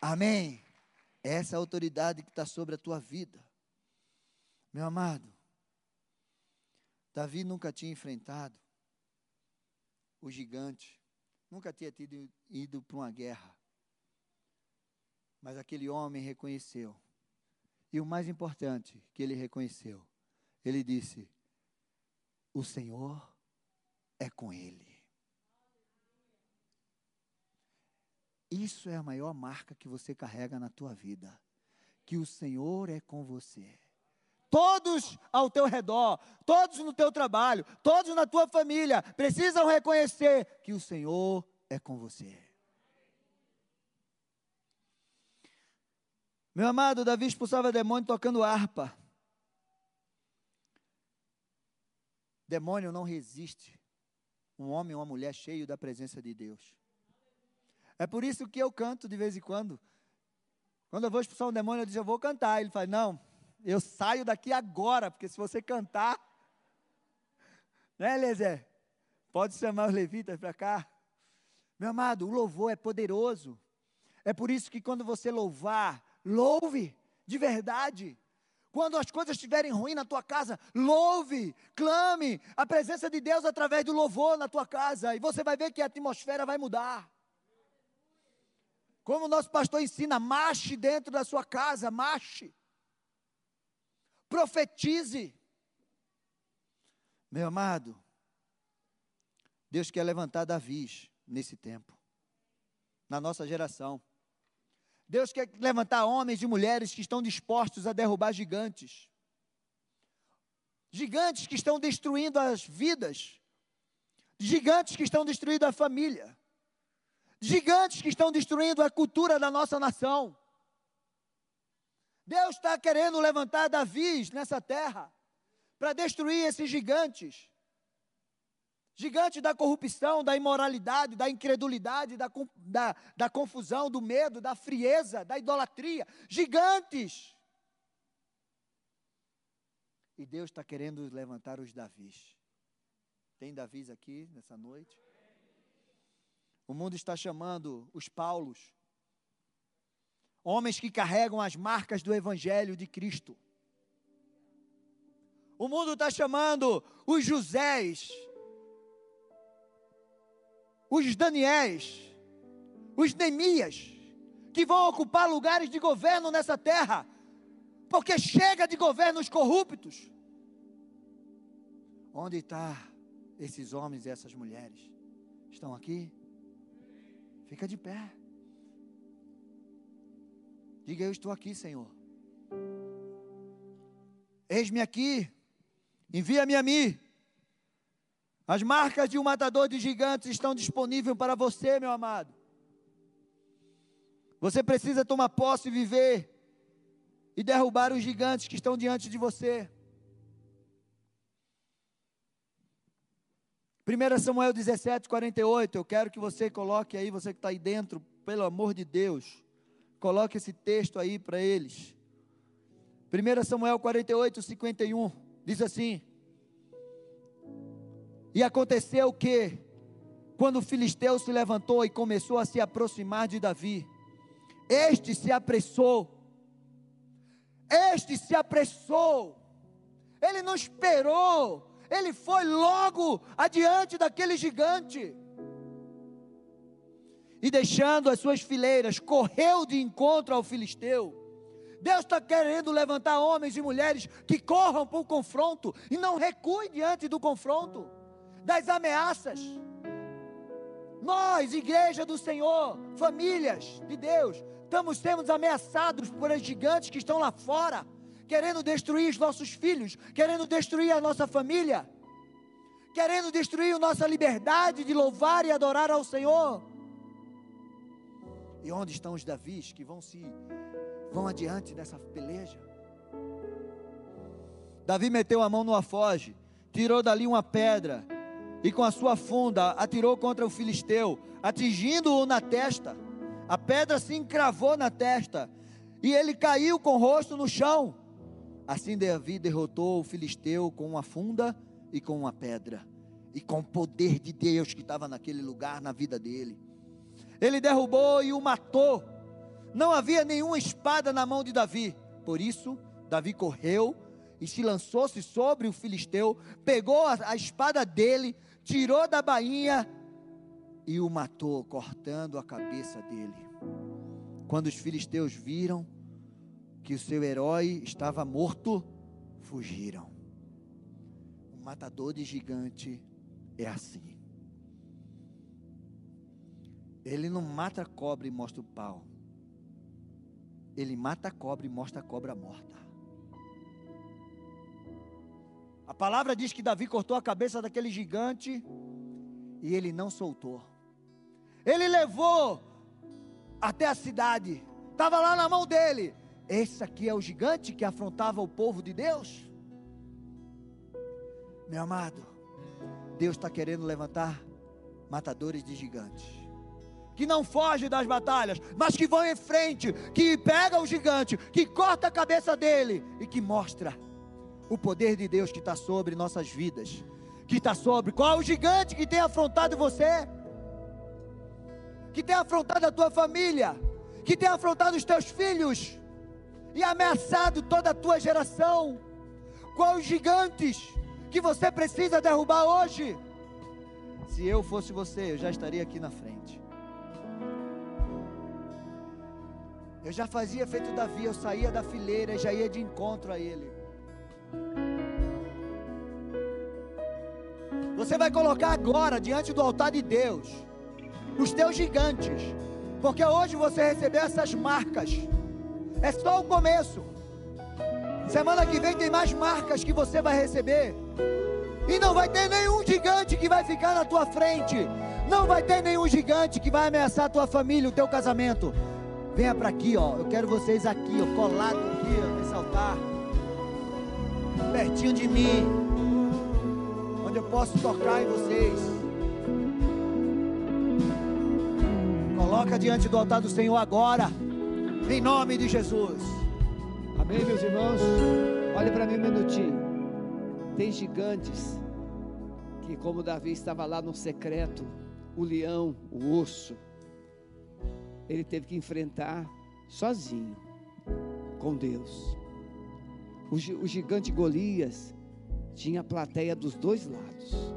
Amém. Essa é a autoridade que está sobre a tua vida. Meu amado, Davi nunca tinha enfrentado o gigante, nunca tinha tido, ido para uma guerra. Mas aquele homem reconheceu e o mais importante que ele reconheceu, ele disse: O Senhor é com ele. Isso é a maior marca que você carrega na tua vida, que o Senhor é com você. Todos ao teu redor, todos no teu trabalho, todos na tua família precisam reconhecer que o Senhor é com você. Meu amado, Davi expulsava demônio tocando harpa. Demônio não resiste um homem ou uma mulher cheio da presença de Deus. É por isso que eu canto de vez em quando. Quando eu vou expulsar um demônio, eu digo, eu vou cantar. Ele fala, não, eu saio daqui agora, porque se você cantar, (laughs) né, Eliezer? Pode chamar os levitas para cá. Meu amado, o louvor é poderoso. É por isso que quando você louvar, louve de verdade. Quando as coisas estiverem ruins na tua casa, louve, clame a presença de Deus através do louvor na tua casa, e você vai ver que a atmosfera vai mudar. Como o nosso pastor ensina, marche dentro da sua casa, marche. Profetize. Meu amado, Deus quer levantar Davi nesse tempo, na nossa geração. Deus quer levantar homens e mulheres que estão dispostos a derrubar gigantes. Gigantes que estão destruindo as vidas. Gigantes que estão destruindo a família. Gigantes que estão destruindo a cultura da nossa nação. Deus está querendo levantar Davi nessa terra para destruir esses gigantes gigante da corrupção, da imoralidade, da incredulidade, da, da, da confusão, do medo, da frieza, da idolatria. Gigantes. E Deus está querendo levantar os Davis. Tem Davis aqui nessa noite? O mundo está chamando os Paulos, homens que carregam as marcas do Evangelho de Cristo. O mundo está chamando os Josés, os Daniéis, os Neemias, que vão ocupar lugares de governo nessa terra, porque chega de governos corruptos. Onde estão tá esses homens e essas mulheres? Estão aqui? Fica de pé. Diga: Eu estou aqui, Senhor. Eis-me aqui, envia-me a mim. As marcas de um matador de gigantes estão disponíveis para você, meu amado. Você precisa tomar posse e viver e derrubar os gigantes que estão diante de você. 1 Samuel 17, 48. Eu quero que você coloque aí, você que está aí dentro, pelo amor de Deus, coloque esse texto aí para eles. 1 Samuel 48, 51. Diz assim: E aconteceu que, quando o filisteu se levantou e começou a se aproximar de Davi, este se apressou este se apressou, ele não esperou, ele foi logo adiante daquele gigante. E deixando as suas fileiras, correu de encontro ao filisteu. Deus está querendo levantar homens e mulheres que corram para o confronto e não recuem diante do confronto, das ameaças. Nós, igreja do Senhor, famílias de Deus, Estamos sendo ameaçados por gigantes que estão lá fora, querendo destruir os nossos filhos, querendo destruir a nossa família, querendo destruir a nossa liberdade de louvar e adorar ao Senhor. E onde estão os Davis que vão se vão adiante dessa peleja? Davi meteu a mão no afoge, tirou dali uma pedra e com a sua funda atirou contra o filisteu, atingindo-o na testa. A pedra se encravou na testa e ele caiu com o rosto no chão. Assim Davi derrotou o filisteu com uma funda e com uma pedra, e com o poder de Deus que estava naquele lugar na vida dele. Ele derrubou e o matou. Não havia nenhuma espada na mão de Davi. Por isso, Davi correu e se lançou-se sobre o filisteu, pegou a, a espada dele, tirou da bainha e o matou, cortando a cabeça dele. Quando os filisteus viram que o seu herói estava morto, fugiram. O matador de gigante é assim. Ele não mata a cobra e mostra o pau. Ele mata a cobra e mostra a cobra morta. A palavra diz que Davi cortou a cabeça daquele gigante e ele não soltou. Ele levou até a cidade, estava lá na mão dele. Esse aqui é o gigante que afrontava o povo de Deus? Meu amado, Deus está querendo levantar matadores de gigantes. Que não fogem das batalhas, mas que vão em frente, que pega o gigante, que corta a cabeça dele e que mostra o poder de Deus que está sobre nossas vidas. Que está sobre qual o gigante que tem afrontado você? que tem afrontado a tua família, que tem afrontado os teus filhos e ameaçado toda a tua geração. Quais os gigantes que você precisa derrubar hoje? Se eu fosse você, eu já estaria aqui na frente. Eu já fazia feito Davi, eu saía da fileira e já ia de encontro a ele. Você vai colocar agora diante do altar de Deus os teus gigantes, porque hoje você recebeu essas marcas, é só o começo. Semana que vem tem mais marcas que você vai receber, e não vai ter nenhum gigante que vai ficar na tua frente, não vai ter nenhum gigante que vai ameaçar a tua família, o teu casamento. Venha para aqui, ó. Eu quero vocês aqui, ó, colado aqui, nesse altar, pertinho de mim, onde eu posso tocar em vocês. Coloca diante do altar do Senhor agora, em nome de Jesus. Amém, meus irmãos? Olhe para mim um minutinho. Tem gigantes que, como Davi estava lá no secreto, o leão, o osso, ele teve que enfrentar sozinho, com Deus. O, o gigante Golias tinha a plateia dos dois lados.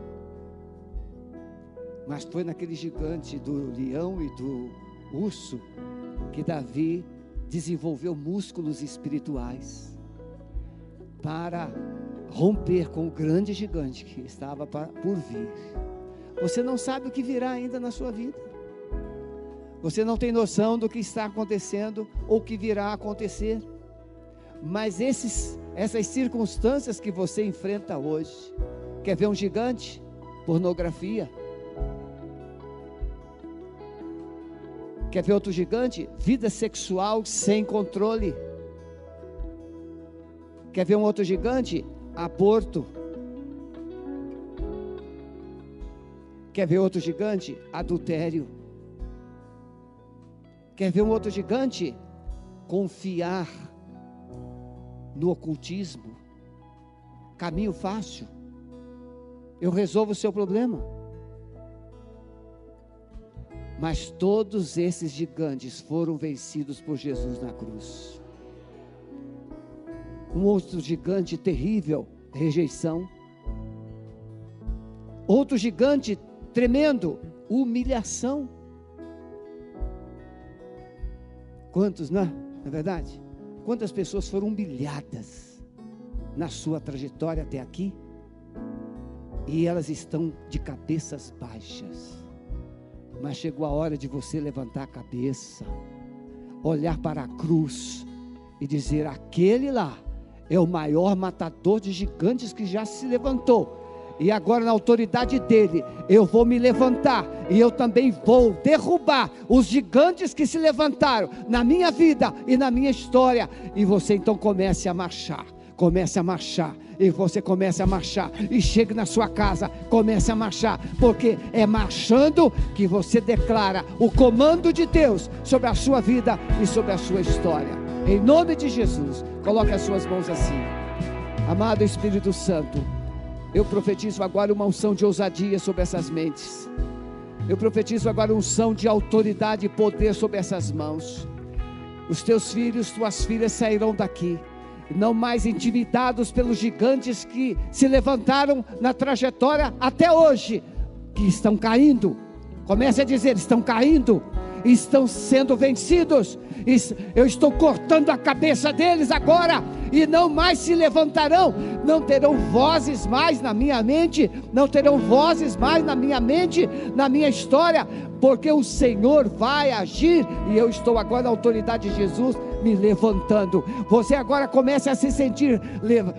Mas foi naquele gigante do leão e do urso que Davi desenvolveu músculos espirituais para romper com o grande gigante que estava por vir. Você não sabe o que virá ainda na sua vida. Você não tem noção do que está acontecendo ou que virá a acontecer. Mas esses, essas circunstâncias que você enfrenta hoje, quer ver um gigante? Pornografia Quer ver outro gigante? Vida sexual sem controle. Quer ver um outro gigante? Aborto. Quer ver outro gigante? Adultério. Quer ver um outro gigante? Confiar no ocultismo. Caminho fácil. Eu resolvo o seu problema. Mas todos esses gigantes foram vencidos por Jesus na cruz. Um outro gigante terrível, rejeição. Outro gigante tremendo, humilhação. Quantos, não é? É verdade? Quantas pessoas foram humilhadas na sua trajetória até aqui? E elas estão de cabeças baixas mas chegou a hora de você levantar a cabeça, olhar para a cruz e dizer: aquele lá é o maior matador de gigantes que já se levantou. E agora, na autoridade dele, eu vou me levantar e eu também vou derrubar os gigantes que se levantaram na minha vida e na minha história. E você então comece a marchar, comece a marchar e você começa a marchar. E chegue na sua casa, comece a marchar, porque é marchando que você declara o comando de Deus sobre a sua vida e sobre a sua história. Em nome de Jesus, coloque as suas mãos assim. Amado Espírito Santo, eu profetizo agora uma unção de ousadia sobre essas mentes. Eu profetizo agora unção de autoridade e poder sobre essas mãos. Os teus filhos, tuas filhas sairão daqui não mais intimidados pelos gigantes que se levantaram na trajetória até hoje, que estão caindo. Comece a dizer: estão caindo, estão sendo vencidos. Eu estou cortando a cabeça deles agora e não mais se levantarão, não terão vozes mais na minha mente, não terão vozes mais na minha mente, na minha história, porque o Senhor vai agir e eu estou agora na autoridade de Jesus me levantando. Você agora começa a se sentir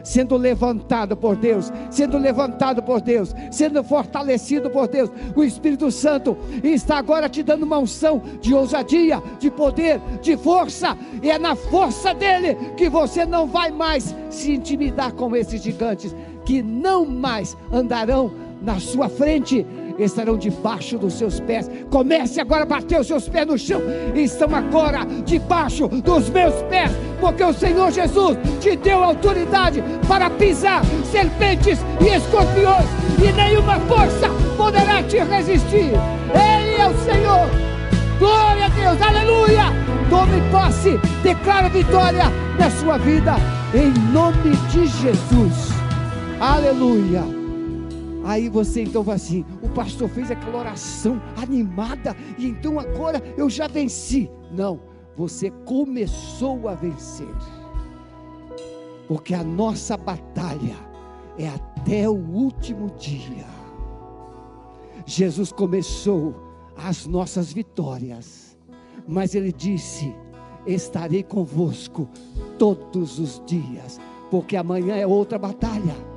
sendo levantado por Deus, sendo levantado por Deus, sendo fortalecido por Deus. O Espírito Santo está agora te dando uma unção de ousadia, de poder, de força, e é na força dele que você não vai mais se intimidar com esses gigantes que não mais andarão na sua frente estarão debaixo dos seus pés. Comece agora a bater os seus pés no chão. Estão agora debaixo dos meus pés, porque o Senhor Jesus te deu autoridade para pisar serpentes e escorpiões, e nenhuma força poderá te resistir. Ele é o Senhor. Glória a Deus, aleluia. Tome posse, declara vitória na sua vida, em nome de Jesus. Aleluia. Aí você então vai assim: o pastor fez aquela oração animada, e então agora eu já venci. Não, você começou a vencer, porque a nossa batalha é até o último dia. Jesus começou as nossas vitórias, mas Ele disse: Estarei convosco todos os dias, porque amanhã é outra batalha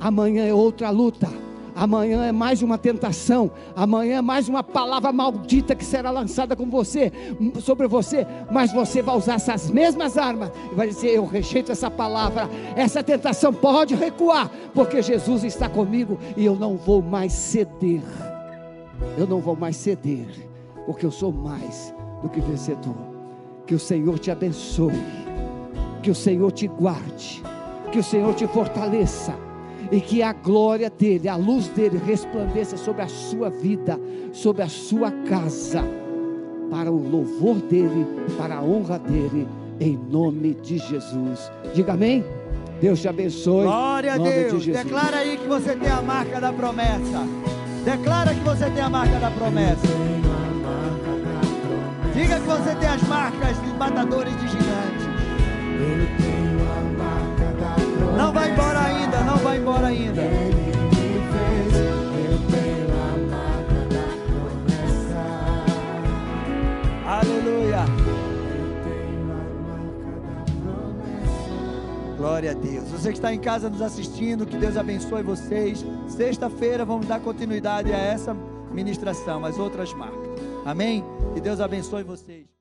amanhã é outra luta. Amanhã é mais uma tentação. Amanhã é mais uma palavra maldita que será lançada com você, sobre você. Mas você vai usar essas mesmas armas e vai dizer: Eu rejeito essa palavra. Essa tentação pode recuar, porque Jesus está comigo e eu não vou mais ceder. Eu não vou mais ceder, porque eu sou mais do que vencedor. Que o Senhor te abençoe. Que o Senhor te guarde. Que o Senhor te fortaleça e que a glória dele, a luz dele resplandeça sobre a sua vida, sobre a sua casa, para o louvor dele, para a honra dele, em nome de Jesus. Diga amém. Deus te abençoe. Glória a Deus. De Declara aí que você tem a marca da promessa. Declara que você tem a marca da promessa. Diga que você tem as marcas dos matadores de gigantes. Não vai embora ainda, não vai embora ainda. Glória a Deus. Você que está em casa nos assistindo, que Deus abençoe vocês. Sexta-feira vamos dar continuidade a essa ministração, as outras marcas. Amém? Que Deus abençoe vocês.